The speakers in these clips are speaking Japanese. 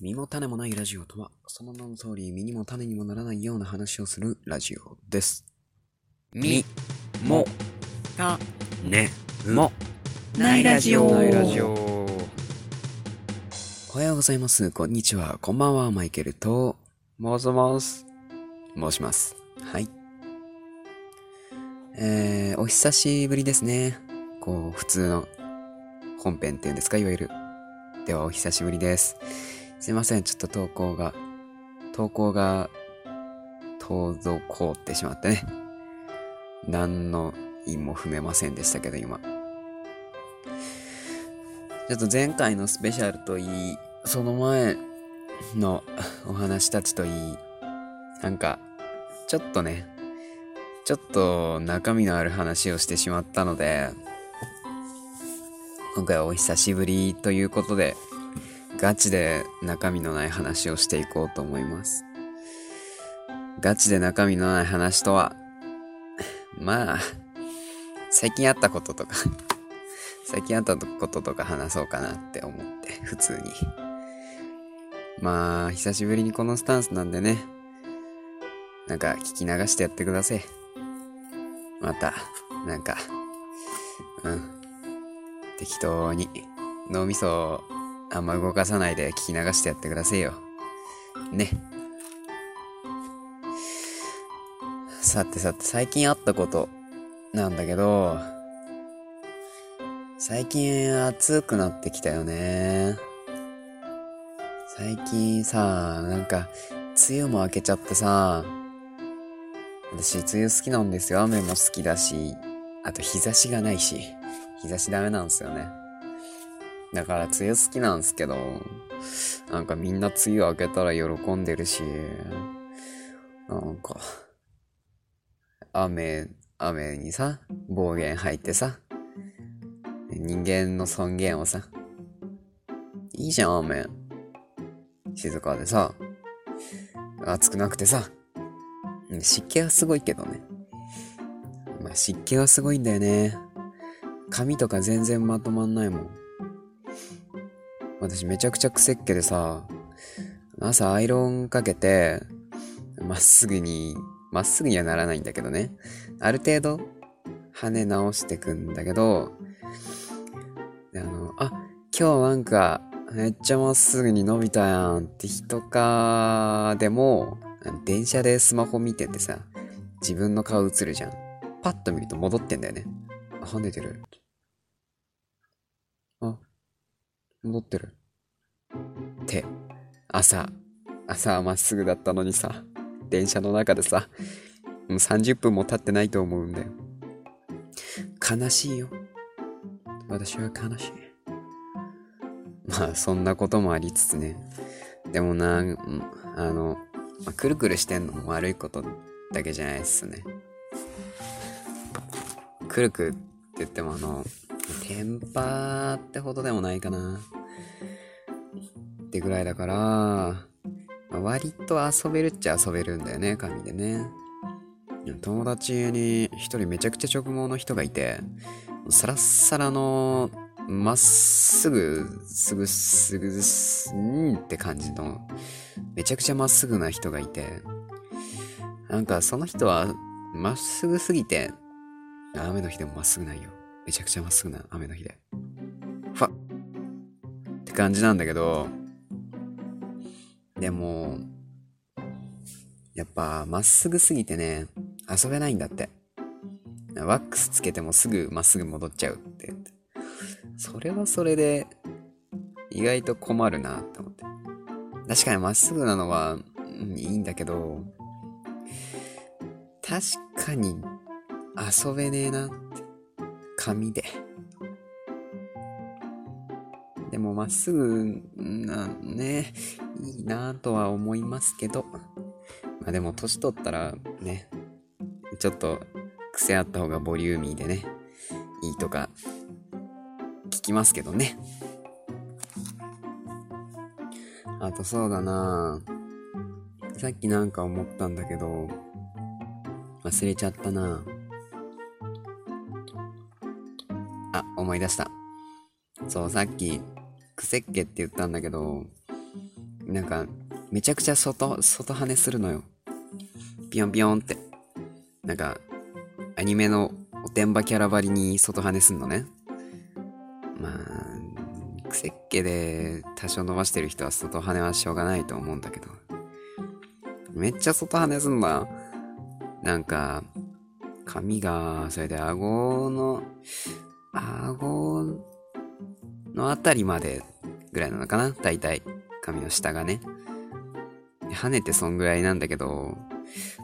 身も種もないラジオとは、その名の通り身にも種にもならないような話をするラジオです。み、も、た、ね、も、ないラジオないラジオ。おはようございます。こんにちは。こんばんは。マイケルと申します。申します。はい。えー、お久しぶりですね。こう、普通の本編っていうんですか、いわゆる。では、お久しぶりです。すいません、ちょっと投稿が、投稿が、滞ってしまってね。何の意も踏めませんでしたけど、今。ちょっと前回のスペシャルといい、その前の お話たちといい、なんか、ちょっとね、ちょっと中身のある話をしてしまったので、今回はお久しぶりということで、ガチで中身のない話をしていこうと思います。ガチで中身のない話とは、まあ、最近あったこととか、最近あったこととか話そうかなって思って、普通に。まあ、久しぶりにこのスタンスなんでね、なんか聞き流してやってください。また、なんか、うん。適当に、脳みそをあんま動かさないで聞き流してやってくださいよ。ね。さてさて、最近あったことなんだけど、最近暑くなってきたよね。最近さ、なんか、梅雨も明けちゃってさ、私、梅雨好きなんですよ。雨も好きだし、あと日差しがないし、日差しダメなんですよね。だから、梅雨好きなんですけど、なんかみんな梅雨明けたら喜んでるし、なんか、雨、雨にさ、暴言吐いてさ、人間の尊厳をさ、いいじゃん、雨。静かでさ、暑くなくてさ、湿気はすごいけどね。まあ、湿気はすごいんだよね。髪とか全然まとまんないもん。私めちゃくちゃ癖っ気でさ、朝アイロンかけて、まっすぐに、まっすぐにはならないんだけどね。ある程度、跳ね直してくんだけど、あの、あ、今日なんか、めっちゃまっすぐに伸びたやんって人か、でも、電車でスマホ見ててさ、自分の顔映るじゃん。パッと見ると戻ってんだよね。跳ねてる。あ、戻ってる。って、朝、朝はまっすぐだったのにさ、電車の中でさ、もう30分も経ってないと思うんだよ。悲しいよ。私は悲しい。まあ、そんなこともありつつね。でもな、あの、まあくるくるしてんのも悪いことだけじゃないっすね。くるくって言ってもあの、テンパーってほどでもないかな。ってぐらいだから、まあ割と遊べるっちゃ遊べるんだよね、紙でね。友達に一人めちゃくちゃ直毛の人がいて、サラッサラの、まっすぐ、すぐ、すぐ、すんって感じの、めちゃくちゃまっすぐな人がいて、なんかその人は、まっすぐすぎて、雨の日でもまっすぐないよ。めちゃくちゃまっすぐな雨の日で。ファって感じなんだけど、でも、やっぱまっすぐすぎてね、遊べないんだって。ワックスつけてもすぐまっすぐ戻っちゃうって言って。それはそれで、意外と困るなって思って。確かにまっすぐなのは、うんいいんだけど、確かに遊べねえなって。紙で。でもまっすぐな、ね、いいなとは思いますけど。まあでも年取ったらね、ちょっと癖あった方がボリューミーでね、いいとか聞きますけどね。あとそうだなさっきなんか思ったんだけど、忘れちゃったなあ、思い出した。そう、さっき、癖っ気って言ったんだけど、なんか、めちゃくちゃ外、外跳ねするのよ。ピヨンピヨンって。なんか、アニメのおてんばキャラばりに外跳ねすんのね。まあ、癖っ気で多少伸ばしてる人は外跳ねはしょうがないと思うんだけど。めっちゃ外跳ねすんだ。なんか、髪が、それで顎の、顎のあたりまでぐらいなのかな？大体。髪の下がね。跳ねてそんぐらいなんだけど、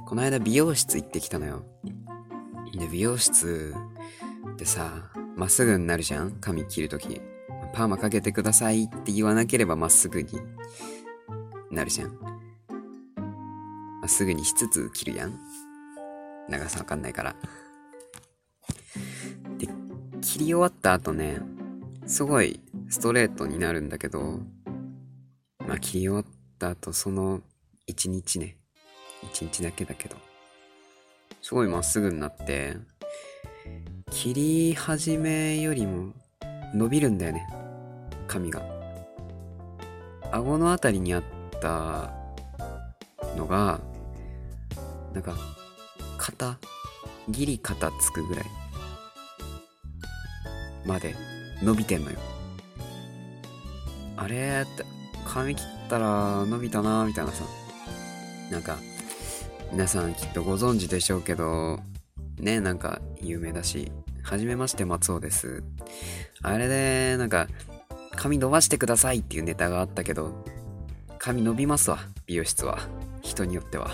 この間美容室行ってきたのよ。で、美容室ってさ、まっすぐになるじゃん？髪切るとき。パーマかけてくださいって言わなければまっすぐになるじゃん。まっすぐにしつつ切るやん長さわかんないから。切り終わった後ね、すごいストレートになるんだけど、まあ切り終わった後、その一日ね、一日だけだけど、すごいまっすぐになって、切り始めよりも伸びるんだよね、髪が。顎のあたりにあったのが、なんか、肩、ギリ肩つくぐらいまで伸びてんのよ。あれって、髪切ったら伸びたなみたいなさ。なんか、皆さんきっとご存知でしょうけど、ね、なんか有名だし、はじめまして松尾です。あれで、なんか、髪伸ばしてくださいっていうネタがあったけど、髪伸びますわ、美容室は。人によっては。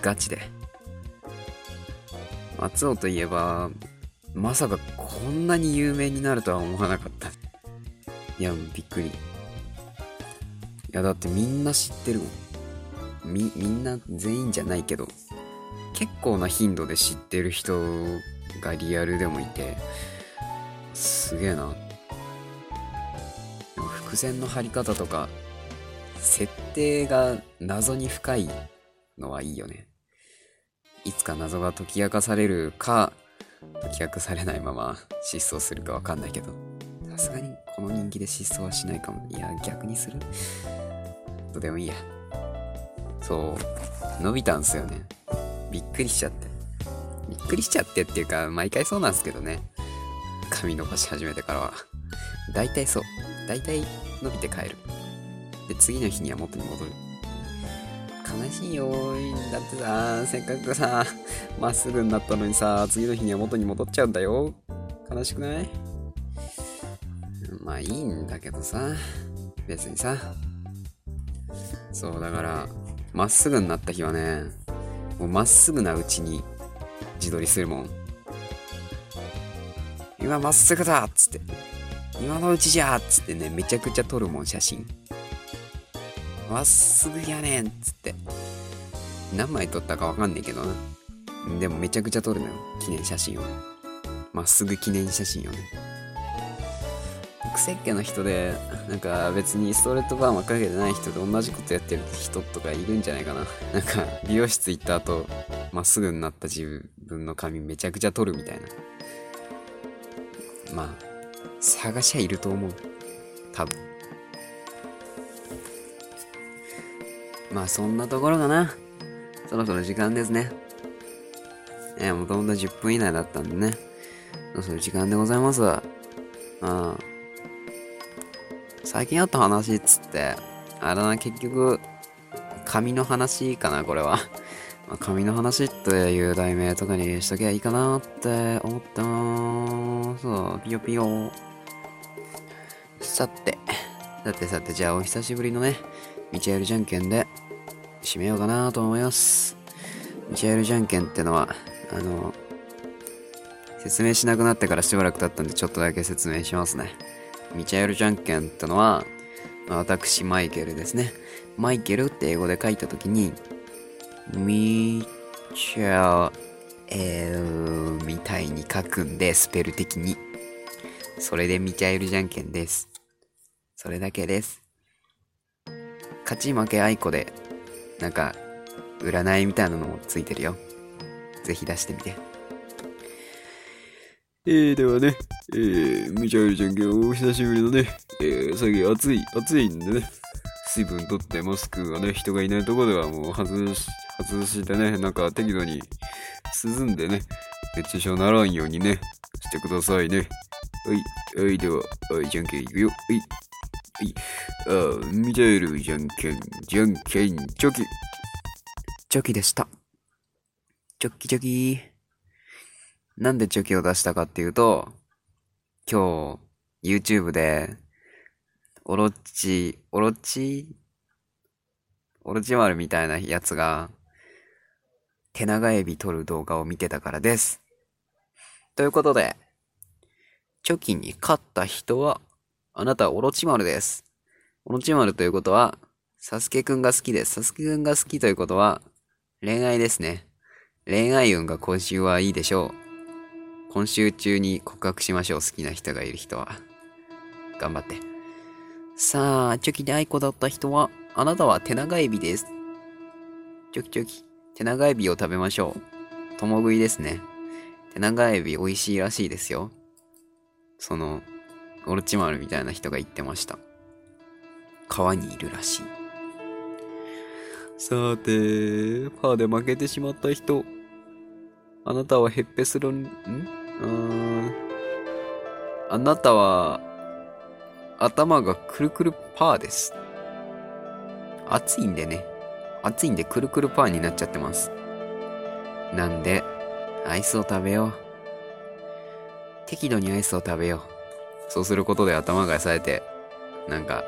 ガチで。松尾といえば、まさかこんなに有名になるとは思わなかった。いや、びっくり。いや、だってみんな知ってるもん。み、みんな全員じゃないけど、結構な頻度で知ってる人がリアルでもいて、すげえな。伏線の張り方とか、設定が謎に深いのはいいよね。いつか謎が解き明かされるか、解き明かされないまま失踪するかわかんないけど、さすがにこの人気で失踪はしないかも。いや、逆にする？どうでもいいや。そう、伸びたんすよね。びっくりしちゃって。びっくりしちゃってっていうか、毎回そうなんですけどね。髪伸ばし始めてからは。大体そう。大体伸びて帰る。で、次の日には元に戻る。悲しいよだってさ、せっかくさ、まっすぐになったのにさ、次の日には元に戻っちゃうんだよ。悲しくない？まあいいんだけどさ、別にさ。そう、だから、まっすぐになった日はね、もうまっすぐなうちに自撮りするもん。今まっすぐだっつって。今のうちじゃっつってね、めちゃくちゃ撮るもん、写真。まっすぐやねんっつって。何枚撮ったかわかんねえけどな。でもめちゃくちゃ撮るのよ。記念写真を。まっすぐ記念写真をね。癖っ気の人で、なんか別にストレートパーマかけてない人で同じことやってる人とかいるんじゃないかな。なんか美容室行った後、まっすぐになった自分の髪めちゃくちゃ撮るみたいな。まあ、探しゃいると思う。多分。まあそんなところかな。そろそろ時間ですね。え、もともと10分以内だったんでね。そろそろ時間でございます。うん。最近あった話っつって、あれだな、結局、髪の話かな、これは。まあ、髪の話っていう題名とかにしときゃいいかなって思ったなそう、ピヨピヨ。さて、さてさて、じゃあお久しぶりのね、ミチャエルじゃんけんで締めようかなと思います。ミチャエルじゃんけんってのは、あの、説明しなくなってからしばらく経ったんでちょっとだけ説明しますね。ミチャエルじゃんけんってのは、まあ私マイケルですね。マイケルって英語で書いたときに、ミチャエルみたいに書くんで、スペル的に。それでミチャエルじゃんけんです。それだけです。勝ち負けあいこで、なんか、占いみたいなのもついてるよ。ぜひ出してみて。えー、ではね、えー、ミチャエルじゃんけんお久しぶりのね、えー、最近暑い、暑いんでね、水分取ってマスクがね、人がいないとこではもう外し、外してね、なんか適度に涼んでね、熱中症ならんようにね、してくださいね。はい、はい、では、はい、じゃんけんいくよ。はい、はい、あー、ミタイル、じゃんけん、じゃんけん、チョキ。チョキでした。チョキチョキ。なんでチョキを出したかっていうと、今日、YouTube で、オロチ、オロチ、オロチ丸みたいなやつが、手長エビ取る動画を見てたからです。ということで、チョキに勝った人は、あなたオロチ丸です。オロチ丸ということは、サスケくんが好きです。サスケくんが好きということは、恋愛ですね。恋愛運が今週はいいでしょう。今週中に告白しましょう。好きな人がいる人は。頑張って。さあ、チョキで愛子だった人は、あなたは手長エビです。チョキチョキ。手長エビを食べましょう。共食いですね。手長エビ美味しいらしいですよ。その、オロチマルみたいな人が言ってました。川にいるらしい。さて、パーで負けてしまった人。あなたはヘッペスロン、ん？うーん。あなたは、頭がくるくるパーです。暑いんでね。暑いんでくるくるパーになっちゃってます。なんで、アイスを食べよう。適度にアイスを食べよう。そうすることで頭が冴えて、なんか、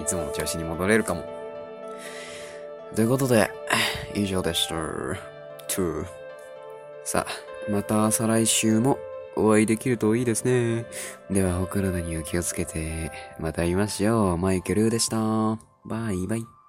いつもの調子に戻れるかも。ということで、以上でした。2さあ、また再来週もお会いできるといいですね。では、お体にお気をつけて、また会いましょう。マイケルでした。バイバイ。